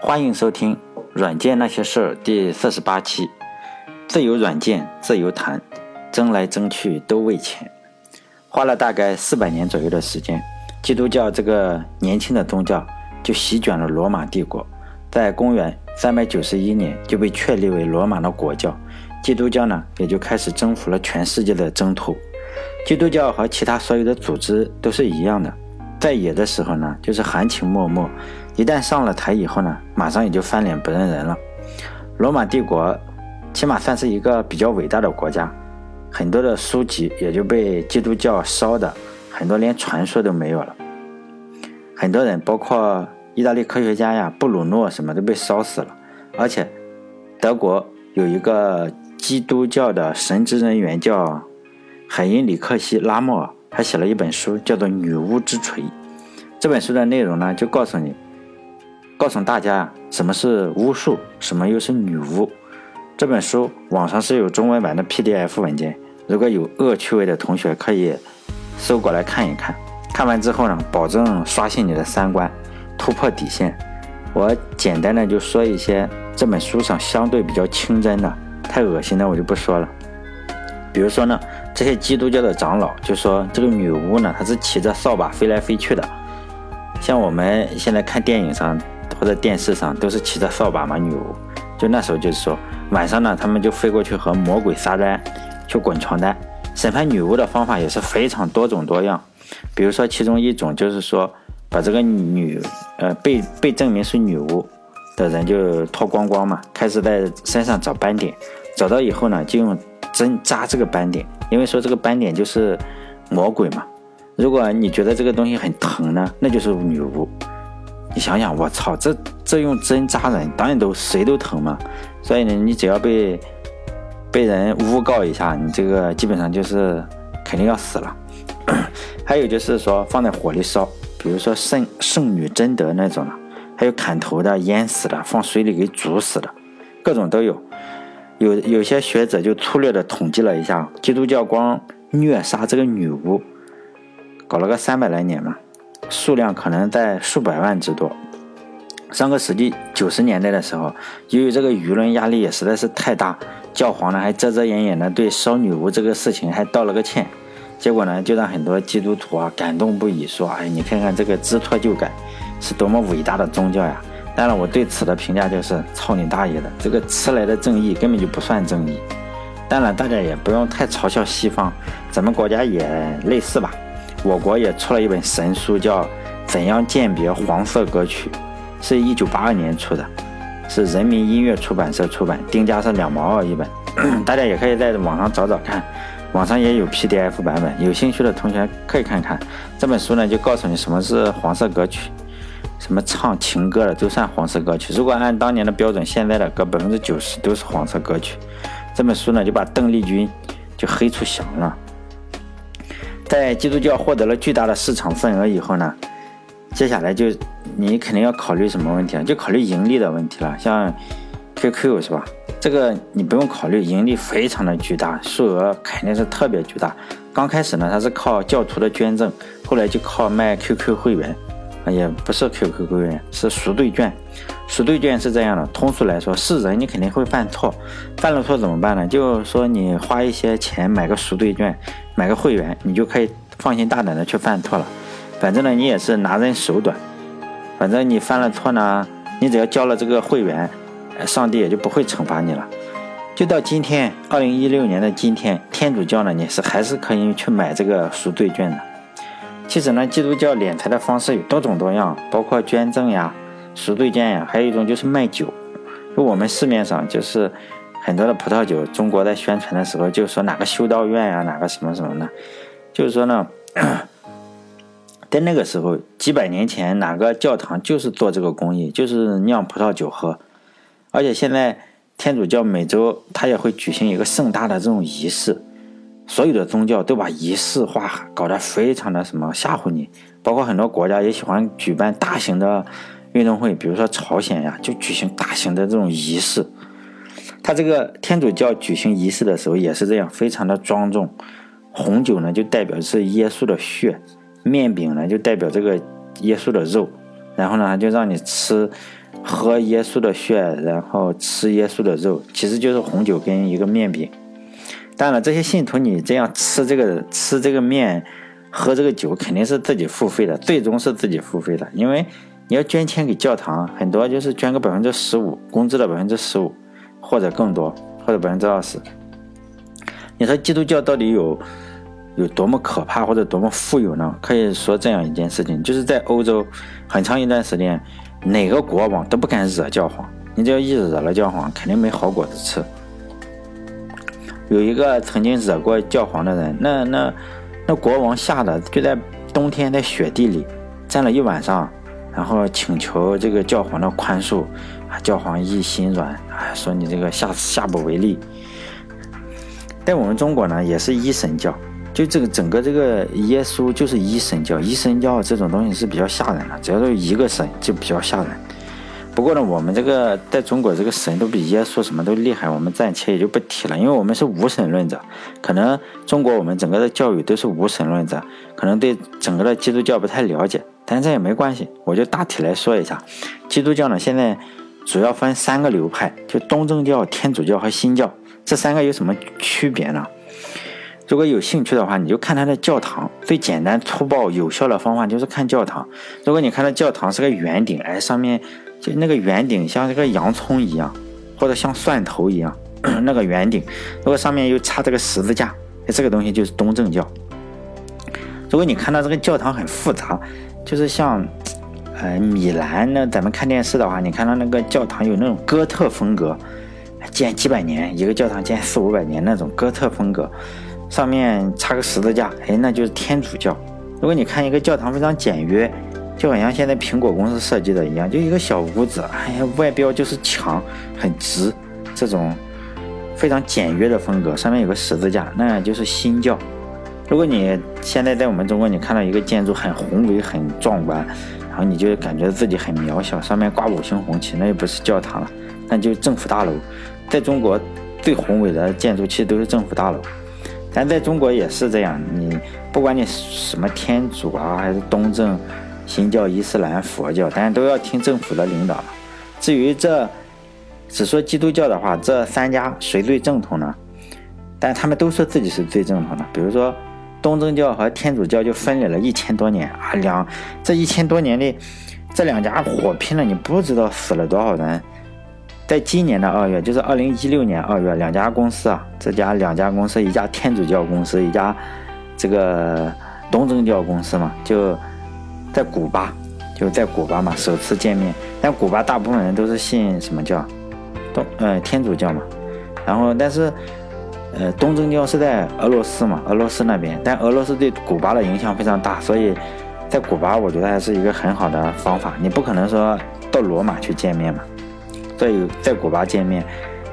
欢迎收听《软件那些事儿》第四十八期。自由软件，自由谈，争来争去都为钱。花了大概四百年左右的时间，基督教这个年轻的宗教就席卷了罗马帝国。在公元三百九十一年就被确立为罗马的国教，基督教呢也就开始征服了全世界的征途。基督教和其他所有的组织都是一样的，在野的时候呢就是含情脉脉，一旦上了台以后呢，马上也就翻脸不认人了。罗马帝国。起码算是一个比较伟大的国家，很多的书籍也就被基督教烧的，很多连传说都没有了。很多人，包括意大利科学家呀，布鲁诺什么都被烧死了。而且，德国有一个基督教的神职人员叫海因里克西拉莫尔，还写了一本书，叫做《女巫之锤》。这本书的内容呢，就告诉你，告诉大家什么是巫术，什么又是女巫。这本书网上是有中文版的 PDF 文件，如果有恶趣味的同学可以搜过来看一看。看完之后呢，保证刷新你的三观，突破底线。我简单的就说一些这本书上相对比较清真的，太恶心的我就不说了。比如说呢，这些基督教的长老就说这个女巫呢，她是骑着扫把飞来飞去的，像我们现在看电影上或者电视上都是骑着扫把嘛，女巫。就那时候就是说，晚上呢，他们就飞过去和魔鬼撒旦去滚床单。审判女巫的方法也是非常多种多样，比如说其中一种就是说，把这个女呃被被证明是女巫的人就脱光光嘛，开始在身上找斑点，找到以后呢，就用针扎这个斑点，因为说这个斑点就是魔鬼嘛。如果你觉得这个东西很疼呢，那就是女巫。你想想，我操，这这用针扎人，当然都谁都疼嘛。所以呢，你只要被被人诬告一下，你这个基本上就是肯定要死了。还有就是说放在火里烧，比如说圣圣女贞德那种的，还有砍头的、淹死的、放水里给煮死的，各种都有。有有些学者就粗略的统计了一下，基督教光虐杀这个女巫，搞了个三百来年嘛。数量可能在数百万之多。上个世纪九十年代的时候，由于这个舆论压力也实在是太大，教皇呢还遮遮掩掩的对烧女巫这个事情还道了个歉，结果呢就让很多基督徒啊感动不已，说：“哎，你看看这个知错就改，是多么伟大的宗教呀！”当然，我对此的评价就是：操你大爷的，这个迟来的正义根本就不算正义。当然，大家也不用太嘲笑西方，咱们国家也类似吧。我国也出了一本神书，叫《怎样鉴别黄色歌曲》，是一九八二年出的，是人民音乐出版社出版，定价是两毛二一本，大家也可以在网上找找看，网上也有 PDF 版本，有兴趣的同学可以看看。这本书呢，就告诉你什么是黄色歌曲，什么唱情歌的都算黄色歌曲。如果按当年的标准，现在的歌百分之九十都是黄色歌曲。这本书呢，就把邓丽君就黑出翔了。在基督教获得了巨大的市场份额以后呢，接下来就你肯定要考虑什么问题啊？就考虑盈利的问题了。像 QQ 是吧？这个你不用考虑，盈利非常的巨大，数额肯定是特别巨大。刚开始呢，它是靠教徒的捐赠，后来就靠卖 QQ 会员，啊，也不是 QQ 会员，是赎罪券。赎罪券是这样的，通俗来说，是人你肯定会犯错，犯了错怎么办呢？就说你花一些钱买个赎罪券。买个会员，你就可以放心大胆的去犯错了。反正呢，你也是拿人手短。反正你犯了错呢，你只要交了这个会员，上帝也就不会惩罚你了。就到今天，二零一六年的今天，天主教呢，你是还是可以去买这个赎罪券的。其实呢，基督教敛财的方式有多种多样，包括捐赠呀、赎罪券呀，还有一种就是卖酒。就我们市面上就是。很多的葡萄酒，中国在宣传的时候就说哪个修道院呀，哪个什么什么的，就是说呢，在那个时候几百年前，哪个教堂就是做这个工艺，就是酿葡萄酒喝。而且现在天主教每周他也会举行一个盛大的这种仪式，所有的宗教都把仪式化搞得非常的什么吓唬你，包括很多国家也喜欢举办大型的运动会，比如说朝鲜呀，就举行大型的这种仪式。他这个天主教举行仪式的时候也是这样，非常的庄重。红酒呢就代表是耶稣的血，面饼呢就代表这个耶稣的肉。然后呢就让你吃喝耶稣的血，然后吃耶稣的肉，其实就是红酒跟一个面饼。当然，这些信徒你这样吃这个吃这个面，喝这个酒，肯定是自己付费的，最终是自己付费的，因为你要捐钱给教堂，很多就是捐个百分之十五工资的百分之十五，或者更多，或者百分之二十。你说基督教到底有有多么可怕，或者多么富有呢？可以说这样一件事情，就是在欧洲很长一段时间。哪个国王都不敢惹教皇，你只要一惹了教皇，肯定没好果子吃。有一个曾经惹过教皇的人，那那那国王吓得就在冬天在雪地里站了一晚上，然后请求这个教皇的宽恕。教皇一心软，啊，说你这个下下不为例。在我们中国呢，也是一神教。就这个整个这个耶稣就是一神教，一神教这种东西是比较吓人的，只要是一个神就比较吓人。不过呢，我们这个在中国这个神都比耶稣什么都厉害，我们暂且也就不提了，因为我们是无神论者。可能中国我们整个的教育都是无神论者，可能对整个的基督教不太了解，但这也没关系，我就大体来说一下。基督教呢，现在主要分三个流派，就东正教、天主教和新教，这三个有什么区别呢？如果有兴趣的话，你就看它的教堂。最简单、粗暴、有效的方法就是看教堂。如果你看到教堂是个圆顶，哎，上面就那个圆顶像这个洋葱一样，或者像蒜头一样，那个圆顶，如果上面又插这个十字架，这个东西就是东正教。如果你看到这个教堂很复杂，就是像，呃，米兰那咱们看电视的话，你看到那个教堂有那种哥特风格，建几百年，一个教堂建四五百年那种哥特风格。上面插个十字架，哎，那就是天主教。如果你看一个教堂非常简约，就好像现在苹果公司设计的一样，就一个小屋子，哎呀，外表就是墙很直，这种非常简约的风格，上面有个十字架，那就是新教。如果你现在在我们中国，你看到一个建筑很宏伟、很壮观，然后你就感觉自己很渺小，上面挂五星红旗，那又不是教堂了，那就是政府大楼。在中国最宏伟的建筑其实都是政府大楼。但在中国也是这样，你不管你什么天主啊，还是东正、新教、伊斯兰、佛教，但都要听政府的领导。至于这只说基督教的话，这三家谁最正统呢？但他们都说自己是最正统的。比如说东正教和天主教就分裂了一千多年啊，两这一千多年里，这两家火拼了，你不知道死了多少人。在今年的二月，就是二零一六年二月，两家公司啊，这家两家公司，一家天主教公司，一家这个东正教公司嘛，就在古巴，就在古巴嘛，首次见面。但古巴大部分人都是信什么教？东呃天主教嘛。然后，但是呃东正教是在俄罗斯嘛，俄罗斯那边，但俄罗斯对古巴的影响非常大，所以在古巴，我觉得还是一个很好的方法。你不可能说到罗马去见面嘛。所以在古巴见面，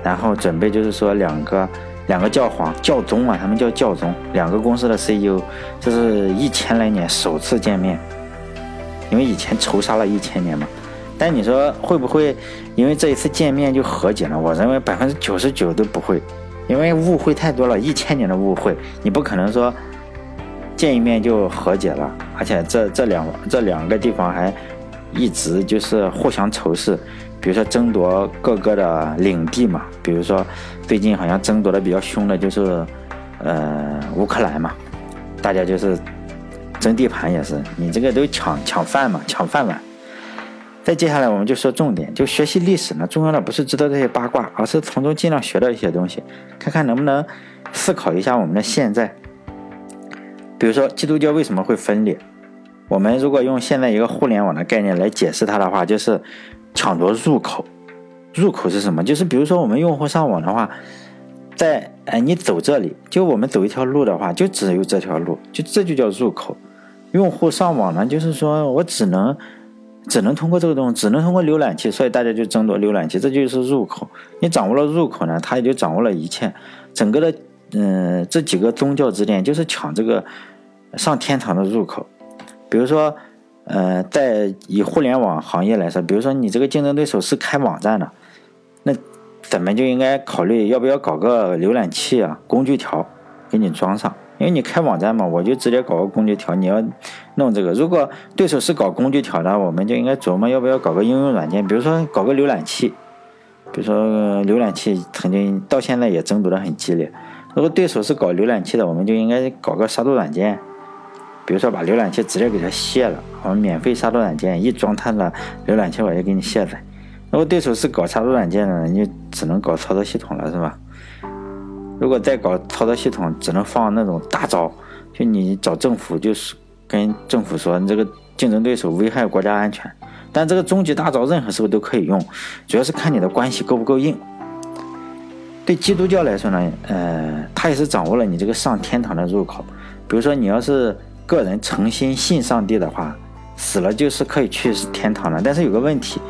然后准备就是说两个两个教皇教宗啊，他们叫教宗，两个公司的 CEO，这是一千来年首次见面，因为以前仇杀了一千年嘛。但你说会不会因为这一次见面就和解了？我认为百分之九十九都不会，因为误会太多了，一千年的误会，你不可能说见一面就和解了。而且这这两这两个地方还一直就是互相仇视。比如说争夺各个的领地嘛，比如说最近好像争夺的比较凶的就是，呃，乌克兰嘛，大家就是争地盘也是，你这个都抢抢饭嘛，抢饭碗。再接下来我们就说重点，就学习历史呢，重要的不是知道这些八卦，而是从中尽量学到一些东西，看看能不能思考一下我们的现在。比如说基督教为什么会分裂？我们如果用现在一个互联网的概念来解释它的话，就是。抢夺入口，入口是什么？就是比如说我们用户上网的话，在哎你走这里，就我们走一条路的话，就只有这条路，就这就叫入口。用户上网呢，就是说我只能只能通过这个东西，只能通过浏览器，所以大家就争夺浏览器，这就是入口。你掌握了入口呢，他也就掌握了一切。整个的嗯这几个宗教之间就是抢这个上天堂的入口，比如说。呃，在以互联网行业来说，比如说你这个竞争对手是开网站的，那咱们就应该考虑要不要搞个浏览器啊、工具条给你装上，因为你开网站嘛，我就直接搞个工具条。你要弄这个，如果对手是搞工具条的，我们就应该琢磨要不要搞个应用软件，比如说搞个浏览器。比如说浏览器曾经到现在也争夺的很激烈。如果对手是搞浏览器的，我们就应该搞个杀毒软件。比如说把浏览器直接给它卸了，我们免费杀毒软件一装它的浏览器我就给你卸载。如果对手是搞杀毒软件的，你就只能搞操作系统了，是吧？如果再搞操作系统，只能放那种大招，就你找政府，就是跟政府说你这个竞争对手危害国家安全。但这个终极大招任何时候都可以用，主要是看你的关系够不够硬。对基督教来说呢，呃，他也是掌握了你这个上天堂的入口。比如说，你要是个人诚心信上帝的话，死了就是可以去天堂了。但是有个问题，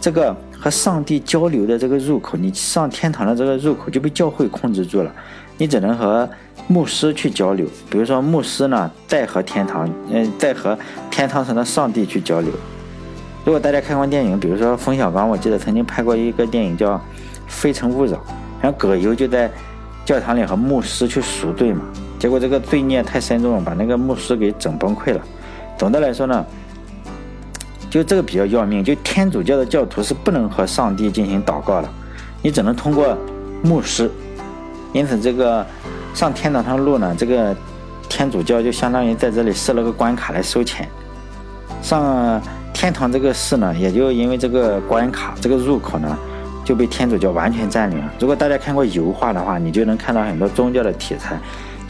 这个和上帝交流的这个入口，你上天堂的这个入口就被教会控制住了，你只能和牧师去交流。比如说，牧师呢，再和天堂，嗯，再和天堂上的上帝去交流。如果大家看过电影，比如说冯小刚，我记得曾经拍过一个电影叫《非诚勿扰》，然后葛优就在教堂里和牧师去赎罪嘛，结果这个罪孽太深重了，把那个牧师给整崩溃了。总的来说呢，就这个比较要命，就天主教的教徒是不能和上帝进行祷告的，你只能通过牧师。因此，这个上天堂上路呢，这个天主教就相当于在这里设了个关卡来收钱，上。天堂这个事呢，也就因为这个关卡，这个入口呢，就被天主教完全占领了。如果大家看过油画的话，你就能看到很多宗教的题材，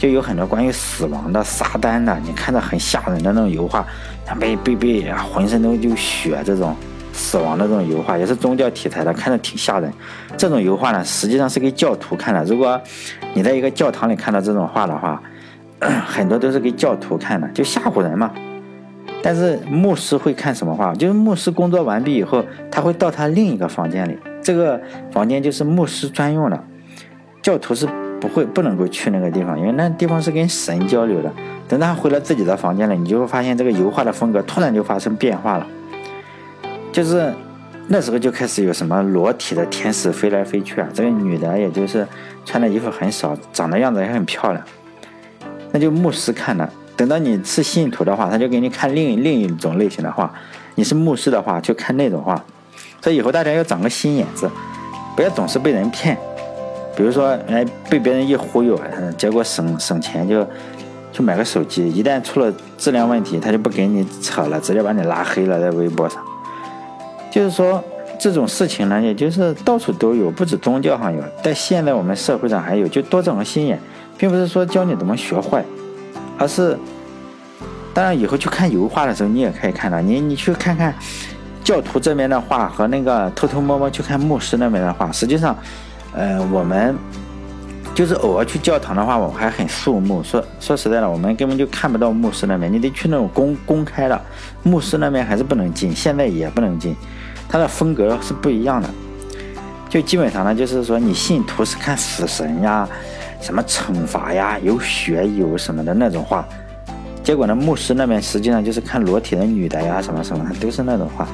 就有很多关于死亡的、撒旦的，你看着很吓人的那种油画，像被被被啊，浑身都就血这种死亡的这种油画，也是宗教题材的，看着挺吓人。这种油画呢，实际上是给教徒看的。如果你在一个教堂里看到这种画的话，很多都是给教徒看的，就吓唬人嘛。但是牧师会看什么画？就是牧师工作完毕以后，他会到他另一个房间里，这个房间就是牧师专用的，教徒是不会不能够去那个地方，因为那地方是跟神交流的。等他回了自己的房间了，你就会发现这个油画的风格突然就发生变化了，就是那时候就开始有什么裸体的天使飞来飞去啊，这个女的也就是穿的衣服很少，长得样子也很漂亮，那就牧师看的。等到你是信徒的话，他就给你看另另一种类型的画；你是牧师的话，就看那种画。所以以后大家要长个心眼子，不要总是被人骗。比如说，哎，被别人一忽悠，结果省省钱就就买个手机，一旦出了质量问题，他就不给你扯了，直接把你拉黑了，在微博上。就是说这种事情呢，也就是到处都有，不止宗教上有，在现在我们社会上还有，就多长个心眼，并不是说教你怎么学坏。而是，当然以后去看油画的时候，你也可以看到，你你去看看教徒这边的画和那个偷偷摸摸去看牧师那边的画。实际上，呃，我们就是偶尔去教堂的话，我们还很肃穆。说说实在的，我们根本就看不到牧师那边，你得去那种公公开的牧师那边还是不能进，现在也不能进，他的风格是不一样的。就基本上呢，就是说你信徒是看死神呀。什么惩罚呀，有血有什么的那种画，结果呢，牧师那边实际上就是看裸体的女的呀，什么什么，都是那种画。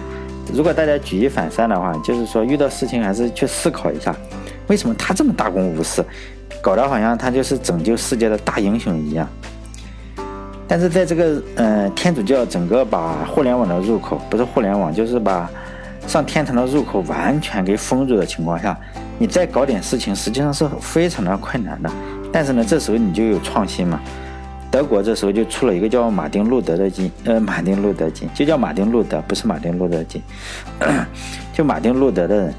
如果大家举一反三的话，就是说遇到事情还是去思考一下，为什么他这么大公无私，搞得好像他就是拯救世界的大英雄一样。但是在这个嗯天主教整个把互联网的入口，不是互联网，就是把上天堂的入口完全给封住的情况下。你再搞点事情，实际上是非常的困难的。但是呢，这时候你就有创新嘛。德国这时候就出了一个叫马丁路德的金，呃，马丁路德金就叫马丁路德，不是马丁路德金，就马丁路德的人。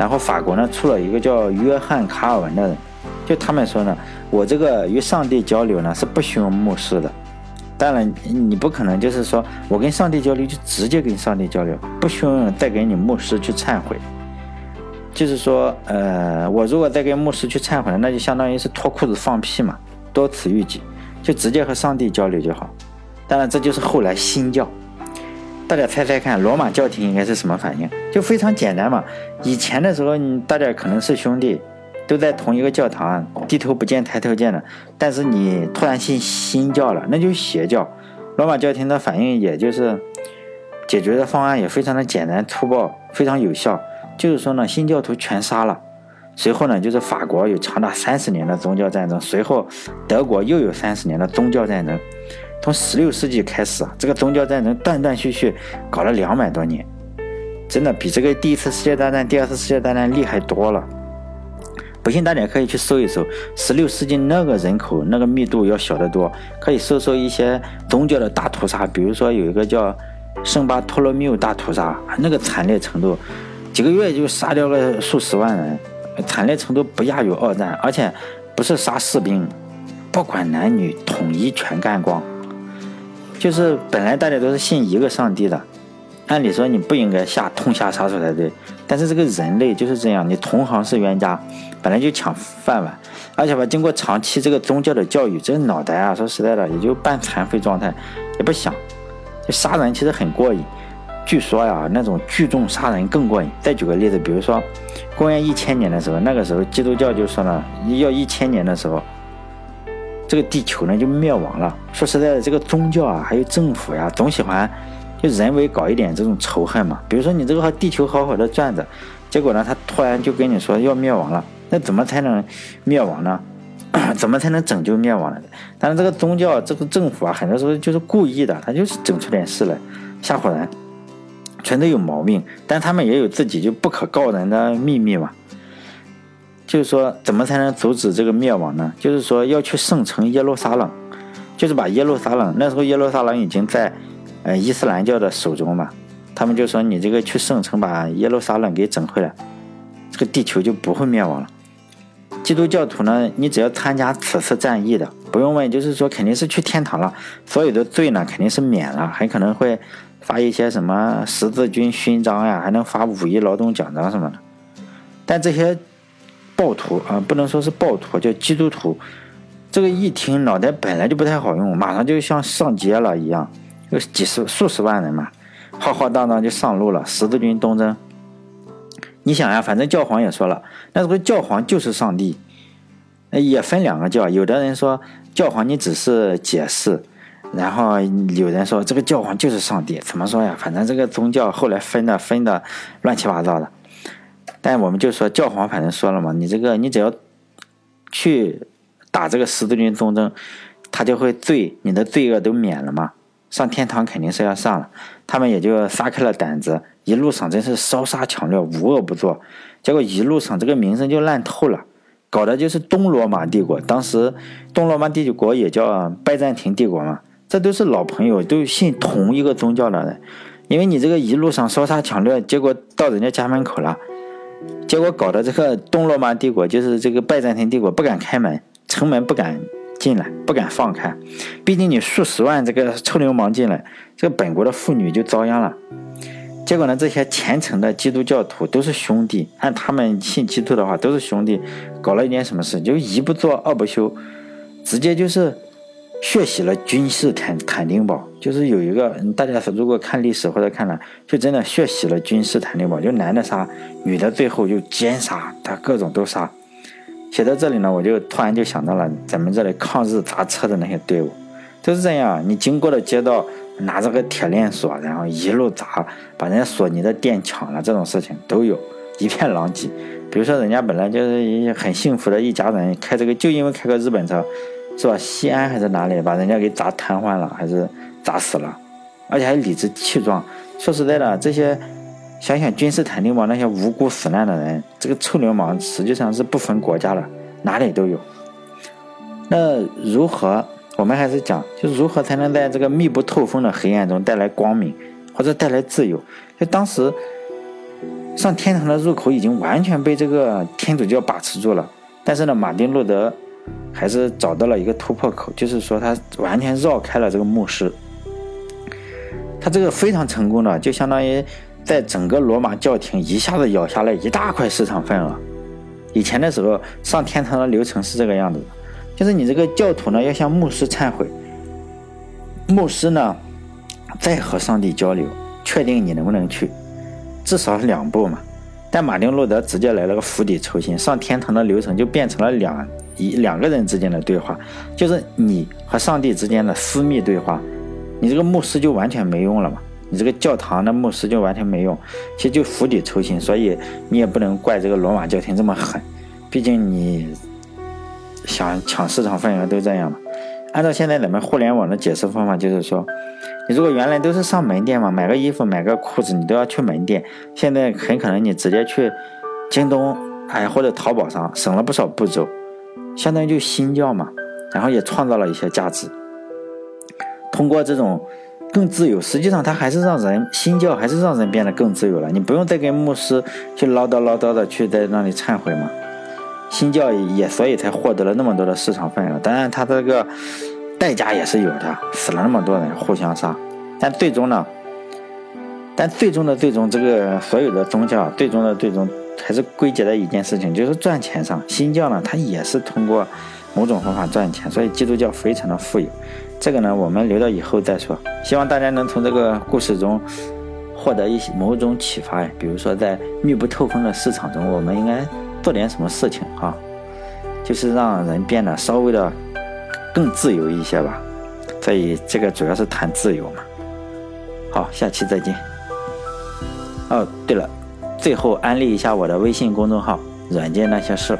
然后法国呢出了一个叫约翰卡尔文的人，就他们说呢，我这个与上帝交流呢是不需要牧师的。当然，你不可能就是说我跟上帝交流就直接跟上帝交流，不需要再给你牧师去忏悔。就是说，呃，我如果再跟牧师去忏悔，那就相当于是脱裤子放屁嘛，多此一举，就直接和上帝交流就好。当然，这就是后来新教。大家猜猜看，罗马教廷应该是什么反应？就非常简单嘛。以前的时候，你大家可能是兄弟，都在同一个教堂，低头不见抬头见的。但是你突然信新教了，那就邪教。罗马教廷的反应也就是解决的方案也非常的简单粗暴，非常有效。就是说呢，新教徒全杀了，随后呢，就是法国有长达三十年的宗教战争，随后德国又有三十年的宗教战争。从十六世纪开始啊，这个宗教战争断断续续搞了两百多年，真的比这个第一次世界大战、第二次世界大战厉害多了。不信大家可以去搜一搜，十六世纪那个人口那个密度要小得多，可以搜搜一些宗教的大屠杀，比如说有一个叫圣巴托罗缪大屠杀，那个惨烈程度，几个月就杀掉了数十万人。惨烈程度不亚于二战，而且不是杀士兵，不管男女，统一全干光。就是本来大家都是信一个上帝的，按理说你不应该下痛下杀手才对。但是这个人类就是这样，你同行是冤家，本来就抢饭碗，而且吧，经过长期这个宗教的教育，这脑袋啊，说实在的，也就半残废状态，也不想，就杀人其实很过瘾。据说呀，那种聚众杀人更过瘾。再举个例子，比如说，公元一千年的时候，那个时候基督教就说呢，要一千年的时候，这个地球呢就灭亡了。说实在的，这个宗教啊，还有政府呀，总喜欢就人为搞一点这种仇恨嘛。比如说你这个地球好好的转着，结果呢，他突然就跟你说要灭亡了，那怎么才能灭亡呢？怎么才能拯救灭亡呢？但是这个宗教，这个政府啊，很多时候就是故意的，他就是整出点事来吓唬人。全都有毛病，但他们也有自己就不可告人的秘密嘛。就是说，怎么才能阻止这个灭亡呢？就是说，要去圣城耶路撒冷，就是把耶路撒冷。那时候耶路撒冷已经在呃伊斯兰教的手中嘛。他们就说，你这个去圣城把耶路撒冷给整回来，这个地球就不会灭亡了。基督教徒呢，你只要参加此次战役的，不用问，就是说肯定是去天堂了，所有的罪呢肯定是免了，很可能会。发一些什么十字军勋章呀，还能发五一劳动奖章什么的。但这些暴徒啊，不能说是暴徒，叫基督徒。这个一听脑袋本来就不太好用，马上就像上街了一样，有几十数十万人嘛，浩浩荡荡就上路了。十字军东征，你想呀，反正教皇也说了，那这个教皇就是上帝。也分两个教，有的人说教皇你只是解释。然后有人说这个教皇就是上帝，怎么说呀？反正这个宗教后来分的分的乱七八糟的。但我们就说教皇反正说了嘛，你这个你只要去打这个十字军东征，他就会罪你的罪恶都免了嘛，上天堂肯定是要上了。他们也就撒开了胆子，一路上真是烧杀抢掠，无恶不作。结果一路上这个名声就烂透了，搞的就是东罗马帝国。当时东罗马帝国也叫拜占庭帝国嘛。这都是老朋友，都信同一个宗教的人，因为你这个一路上烧杀抢掠，结果到人家家门口了，结果搞得这个东罗马帝国，就是这个拜占庭帝国不敢开门，城门不敢进来，不敢放开，毕竟你数十万这个臭流氓进来，这个本国的妇女就遭殃了。结果呢，这些虔诚的基督教徒都是兄弟，按他们信基督的话都是兄弟，搞了一件什么事，就一不做二不休，直接就是。血洗了君士坦坦丁堡，就是有一个大家如果看历史或者看了，就真的血洗了君士坦丁堡，就男的杀，女的最后就奸杀，他各种都杀。写到这里呢，我就突然就想到了咱们这里抗日砸车的那些队伍，都是这样，你经过的街道拿着个铁链锁，然后一路砸，把人家索尼的店抢了，这种事情都有一片狼藉。比如说人家本来就是很幸福的一家人，开这个就因为开个日本车。是吧？西安还是哪里，把人家给砸瘫痪了，还是砸死了，而且还理直气壮。说实在的，这些想想君士坦丁堡那些无辜死难的人，这个臭流氓实际上是不分国家的，哪里都有。那如何？我们还是讲，就如何才能在这个密不透风的黑暗中带来光明，或者带来自由？就当时上天堂的入口已经完全被这个天主教把持住了，但是呢，马丁路德。还是找到了一个突破口，就是说他完全绕开了这个牧师，他这个非常成功的，就相当于在整个罗马教廷一下子咬下来一大块市场份额。以前的时候上天堂的流程是这个样子的，就是你这个教徒呢要向牧师忏悔，牧师呢再和上帝交流，确定你能不能去，至少两步嘛。但马丁路德直接来了个釜底抽薪，上天堂的流程就变成了两。一两个人之间的对话，就是你和上帝之间的私密对话，你这个牧师就完全没用了嘛？你这个教堂的牧师就完全没用，其实就釜底抽薪，所以你也不能怪这个罗马教廷这么狠。毕竟你想抢市场份额都这样嘛。按照现在咱们互联网的解释方法，就是说，你如果原来都是上门店嘛，买个衣服、买个裤子，你都要去门店，现在很可能你直接去京东，哎，或者淘宝上，省了不少步骤，相当于就新教嘛，然后也创造了一些价值。通过这种更自由，实际上它还是让人新教，还是让人变得更自由了。你不用再跟牧师去唠叨唠叨的去在那里忏悔嘛。新教也所以才获得了那么多的市场份额，当然它这个代价也是有的，死了那么多人互相杀，但最终呢，但最终的最终，这个所有的宗教最终的最终还是归结在一件事情，就是赚钱上。新教呢，它也是通过某种方法赚钱，所以基督教非常的富有。这个呢，我们留到以后再说。希望大家能从这个故事中获得一些某种启发呀，比如说在密不透风的市场中，我们应该。做点什么事情啊？就是让人变得稍微的更自由一些吧。所以这个主要是谈自由嘛。好，下期再见。哦，对了，最后安利一下我的微信公众号“软件那些事”。